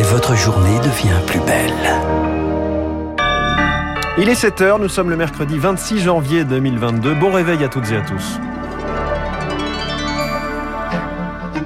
et votre journée devient plus belle. Il est 7h, nous sommes le mercredi 26 janvier 2022. Bon réveil à toutes et à tous.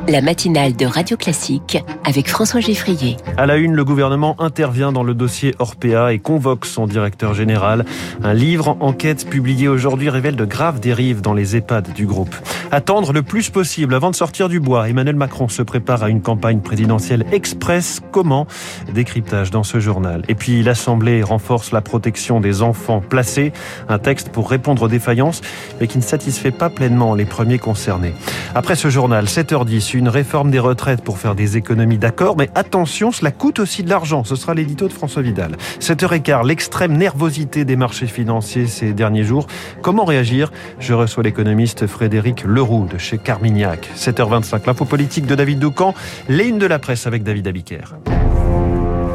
La matinale de Radio Classique avec François Geffrier. À la une, le gouvernement intervient dans le dossier Orpea et convoque son directeur général. Un livre en enquête publié aujourd'hui révèle de graves dérives dans les EHPAD du groupe. Attendre le plus possible avant de sortir du bois. Emmanuel Macron se prépare à une campagne présidentielle express. Comment Décryptage dans ce journal. Et puis l'Assemblée renforce la protection des enfants placés. Un texte pour répondre aux défaillances, mais qui ne satisfait pas pleinement les premiers concernés. Après ce journal, 7h10, une réforme des retraites pour faire des économies, d'accord, mais attention, cela coûte aussi de l'argent. Ce sera l'édito de François Vidal. 7h15, l'extrême nervosité des marchés financiers ces derniers jours. Comment réagir? Je reçois l'économiste Frédéric Leroux de chez Carmignac. 7h25, l'info politique de David Doucan, les de la presse avec David Abiker.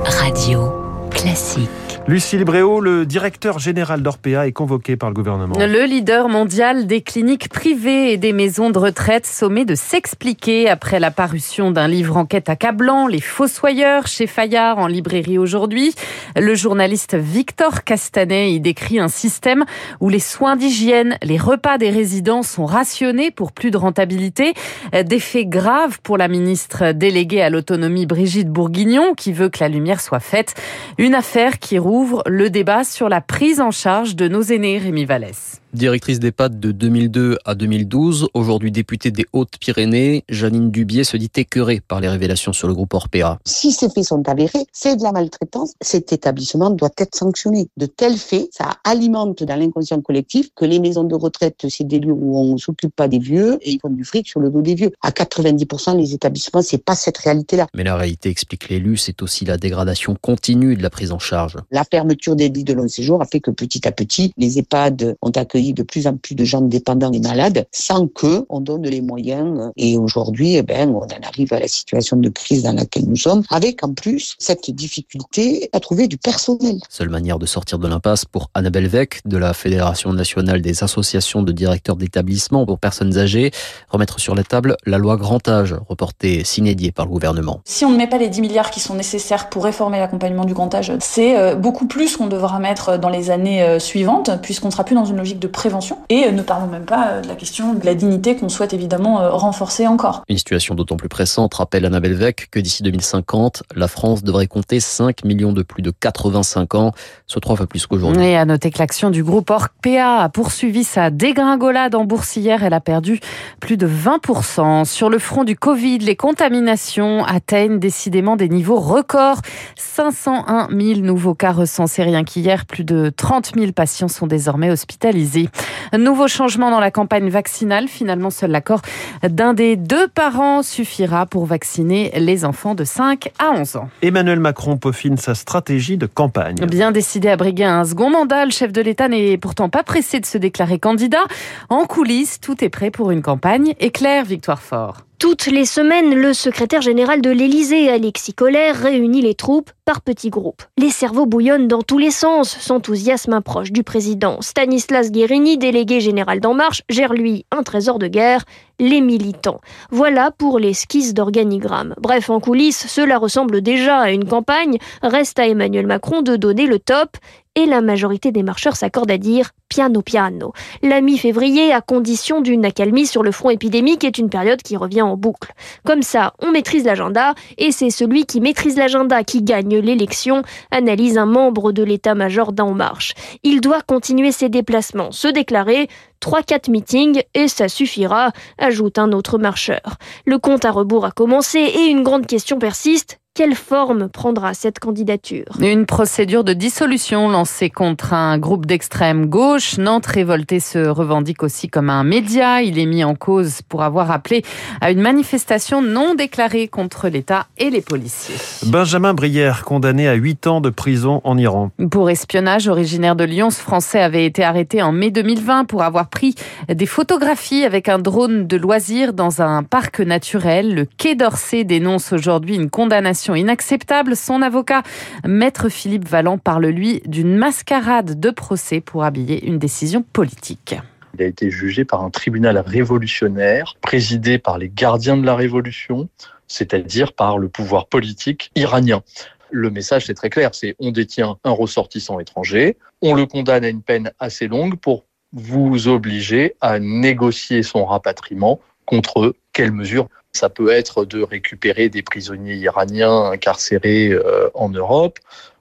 Radio classique. Lucille Bréau, le directeur général d'Orpea, est convoqué par le gouvernement. Le leader mondial des cliniques privées et des maisons de retraite sommet de s'expliquer après la parution d'un livre enquête accablant, Les Fossoyeurs, chez Fayard, en librairie aujourd'hui. Le journaliste Victor Castanet y décrit un système où les soins d'hygiène, les repas des résidents sont rationnés pour plus de rentabilité. Des faits graves pour la ministre déléguée à l'autonomie Brigitte Bourguignon, qui veut que la lumière soit faite. Une affaire qui roule ouvre le débat sur la prise en charge de nos aînés, Rémi Vallès. Directrice d'EHPAD de 2002 à 2012, aujourd'hui députée des Hautes-Pyrénées, Janine Dubier se dit écœurée par les révélations sur le groupe Orpea. Si ces faits sont avérés, c'est de la maltraitance. Cet établissement doit être sanctionné. De tels faits, ça alimente dans l'inconscient collectif que les maisons de retraite, c'est des lieux où on s'occupe pas des vieux et ils font du fric sur le dos des vieux. À 90%, les établissements, c'est pas cette réalité-là. Mais la réalité, explique l'élu, c'est aussi la dégradation continue de la prise en charge. La fermeture des lits de long séjour a fait que petit à petit, les EHPAD ont accueilli de plus en plus de gens dépendants et malades sans que on donne les moyens. Et aujourd'hui, eh ben, on en arrive à la situation de crise dans laquelle nous sommes, avec en plus cette difficulté à trouver du personnel. Seule manière de sortir de l'impasse pour Annabelle Vec de la Fédération nationale des associations de directeurs d'établissements pour personnes âgées, remettre sur la table la loi grand âge, reportée s'inédiée par le gouvernement. Si on ne met pas les 10 milliards qui sont nécessaires pour réformer l'accompagnement du grand âge, c'est euh, beaucoup plus qu'on devra mettre dans les années euh, suivantes, puisqu'on sera plus dans une logique de prévention. Et euh, ne parlons même pas euh, de la question de la dignité qu'on souhaite évidemment euh, renforcer encore. Une situation d'autant plus pressante rappelle Annabelle Vec que d'ici 2050, la France devrait compter 5 millions de plus de 85 ans, soit trois fois plus qu'aujourd'hui. Et à noter que l'action du groupe Orpea a poursuivi sa dégringolade en bourse hier. Elle a perdu plus de 20%. Sur le front du Covid, les contaminations atteignent décidément des niveaux records. 501 000 nouveaux cas recensés rien qu'hier. Plus de 30 000 patients sont désormais hospitalisés. Nouveau changement dans la campagne vaccinale. Finalement, seul l'accord d'un des deux parents suffira pour vacciner les enfants de 5 à 11 ans. Emmanuel Macron peaufine sa stratégie de campagne. Bien décidé à briguer un second mandat, le chef de l'État n'est pourtant pas pressé de se déclarer candidat. En coulisses, tout est prêt pour une campagne. Éclair, Victoire Fort. Toutes les semaines, le secrétaire général de l'Élysée, Alexis Collère, réunit les troupes par petits groupes. Les cerveaux bouillonnent dans tous les sens, s'enthousiasme un proche du président. Stanislas Guérini, délégué général d'En Marche, gère lui un trésor de guerre, les militants. Voilà pour l'esquisse d'organigramme. Bref, en coulisses, cela ressemble déjà à une campagne. Reste à Emmanuel Macron de donner le top et la majorité des marcheurs s'accordent à dire piano piano. La mi-février, à condition d'une accalmie sur le front épidémique, est une période qui revient en boucle. Comme ça, on maîtrise l'agenda et c'est celui qui maîtrise l'agenda qui gagne l'élection, analyse un membre de l'état-major d'En Marche. Il doit continuer ses déplacements, se déclarer 3-4 meetings et ça suffira, ajoute un autre marcheur. Le compte à rebours a commencé et une grande question persiste. Quelle forme prendra cette candidature Une procédure de dissolution lancée contre un groupe d'extrême gauche. Nantes révolté se revendique aussi comme un média. Il est mis en cause pour avoir appelé à une manifestation non déclarée contre l'État et les policiers. Benjamin Brière, condamné à 8 ans de prison en Iran. Pour espionnage, originaire de Lyon, ce Français avait été arrêté en mai 2020 pour avoir pris des photographies avec un drone de loisirs dans un parc naturel. Le Quai d'Orsay dénonce aujourd'hui une condamnation inacceptable. Son avocat, maître Philippe Valland, parle lui d'une mascarade de procès pour habiller une décision politique. Il a été jugé par un tribunal révolutionnaire, présidé par les gardiens de la Révolution, c'est-à-dire par le pouvoir politique iranien. Le message, c'est très clair, c'est on détient un ressortissant étranger, on le condamne à une peine assez longue pour vous obliger à négocier son rapatriement contre quelles mesures ça peut être de récupérer des prisonniers iraniens incarcérés euh, en Europe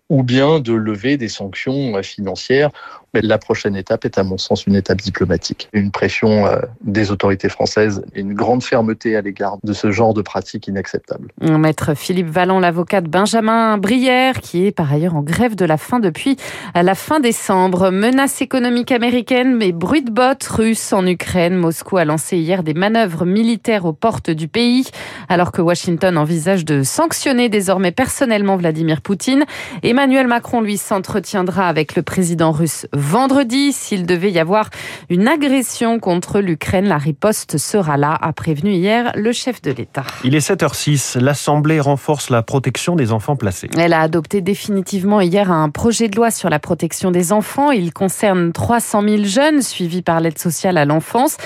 ou bien de lever des sanctions euh, financières mais la prochaine étape est à mon sens une étape diplomatique. Une pression euh, des autorités françaises et une grande fermeté à l'égard de ce genre de pratiques inacceptables. Maître Philippe Vallon, l'avocat de Benjamin Brière, qui est par ailleurs en grève de la faim depuis la fin décembre. Menace économique américaine, mais bruit de bottes russes en Ukraine. Moscou a lancé hier des manœuvres militaires aux portes du pays, alors que Washington envisage de sanctionner désormais personnellement Vladimir Poutine. Emmanuel Macron, lui, s'entretiendra avec le président russe vendredi. S'il devait y avoir une agression contre l'Ukraine, la riposte sera là, a prévenu hier le chef de l'État. Il est 7h06. L'Assemblée renforce la protection des enfants placés. Elle a adopté définitivement hier un projet de loi sur la protection des enfants. Il concerne 300 000 jeunes suivis par l'aide sociale à l'enfance.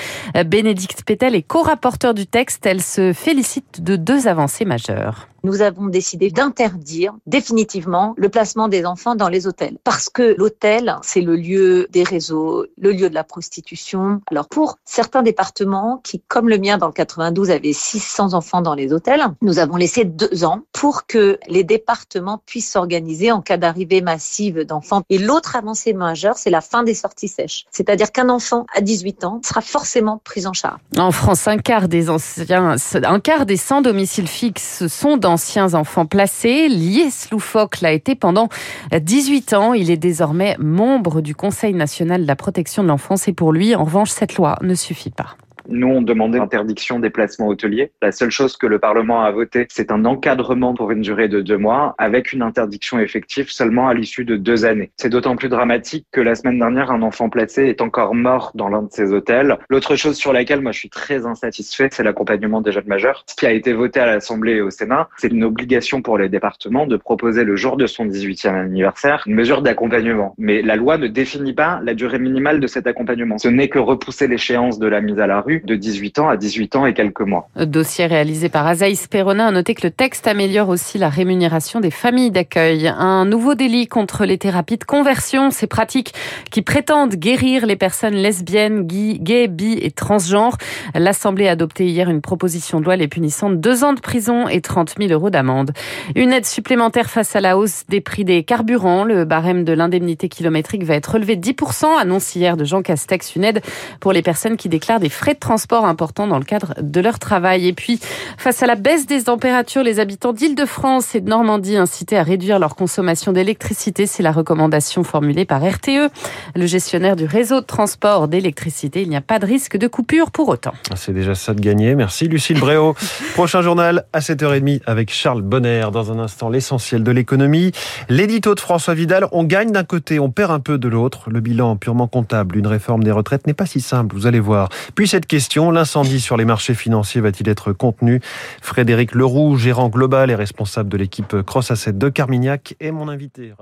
Bénédicte Pétel est co-rapporteur du texte. Elle se félicite de deux avancées majeures nous avons décidé d'interdire définitivement le placement des enfants dans les hôtels. Parce que l'hôtel, c'est le lieu des réseaux, le lieu de la prostitution. Alors pour certains départements qui, comme le mien dans le 92, avaient 600 enfants dans les hôtels, nous avons laissé deux ans pour que les départements puissent s'organiser en cas d'arrivée massive d'enfants. Et l'autre avancée majeure, c'est la fin des sorties sèches. C'est-à-dire qu'un enfant à 18 ans sera forcément pris en charge. En France, un quart des anciens, un quart des sans domicile fixe sont dans anciens enfants placés. Lies Loufoque l'a été pendant 18 ans. Il est désormais membre du Conseil national de la protection de l'enfance et pour lui, en revanche, cette loi ne suffit pas. Nous, on demandait l'interdiction des placements hôteliers. La seule chose que le Parlement a voté, c'est un encadrement pour une durée de deux mois avec une interdiction effective seulement à l'issue de deux années. C'est d'autant plus dramatique que la semaine dernière, un enfant placé est encore mort dans l'un de ces hôtels. L'autre chose sur laquelle moi je suis très insatisfait, c'est l'accompagnement des jeunes majeurs. Ce qui a été voté à l'Assemblée et au Sénat, c'est une obligation pour les départements de proposer le jour de son 18e anniversaire une mesure d'accompagnement. Mais la loi ne définit pas la durée minimale de cet accompagnement. Ce n'est que repousser l'échéance de la mise à la rue de 18 ans à 18 ans et quelques mois. Dossier réalisé par Azaïs Perona. A noté que le texte améliore aussi la rémunération des familles d'accueil. Un nouveau délit contre les thérapies de conversion, ces pratiques qui prétendent guérir les personnes lesbiennes, gays, bi et transgenres. L'Assemblée a adopté hier une proposition de loi les punissant de deux ans de prison et 30 000 euros d'amende. Une aide supplémentaire face à la hausse des prix des carburants. Le barème de l'indemnité kilométrique va être relevé de 10%, annonce hier de Jean Castex, une aide pour les personnes qui déclarent des frais de transport importants dans le cadre de leur travail. Et puis, face à la baisse des températures, les habitants d'Île-de-France et de Normandie incités à réduire leur consommation d'électricité. C'est la recommandation formulée par RTE, le gestionnaire du réseau de transport d'électricité. Il n'y a pas de risque de coupure pour autant. C'est déjà ça de gagner. Merci Lucille Bréau. Prochain journal à 7h30 avec Charles Bonner. Dans un instant, l'essentiel de l'économie. L'édito de François Vidal. On gagne d'un côté, on perd un peu de l'autre. Le bilan purement comptable d'une réforme des retraites n'est pas si simple, vous allez voir. Puis cette l'incendie sur les marchés financiers va-t-il être contenu? Frédéric Leroux, gérant global et responsable de l'équipe Cross Asset de Carmignac, est mon invité.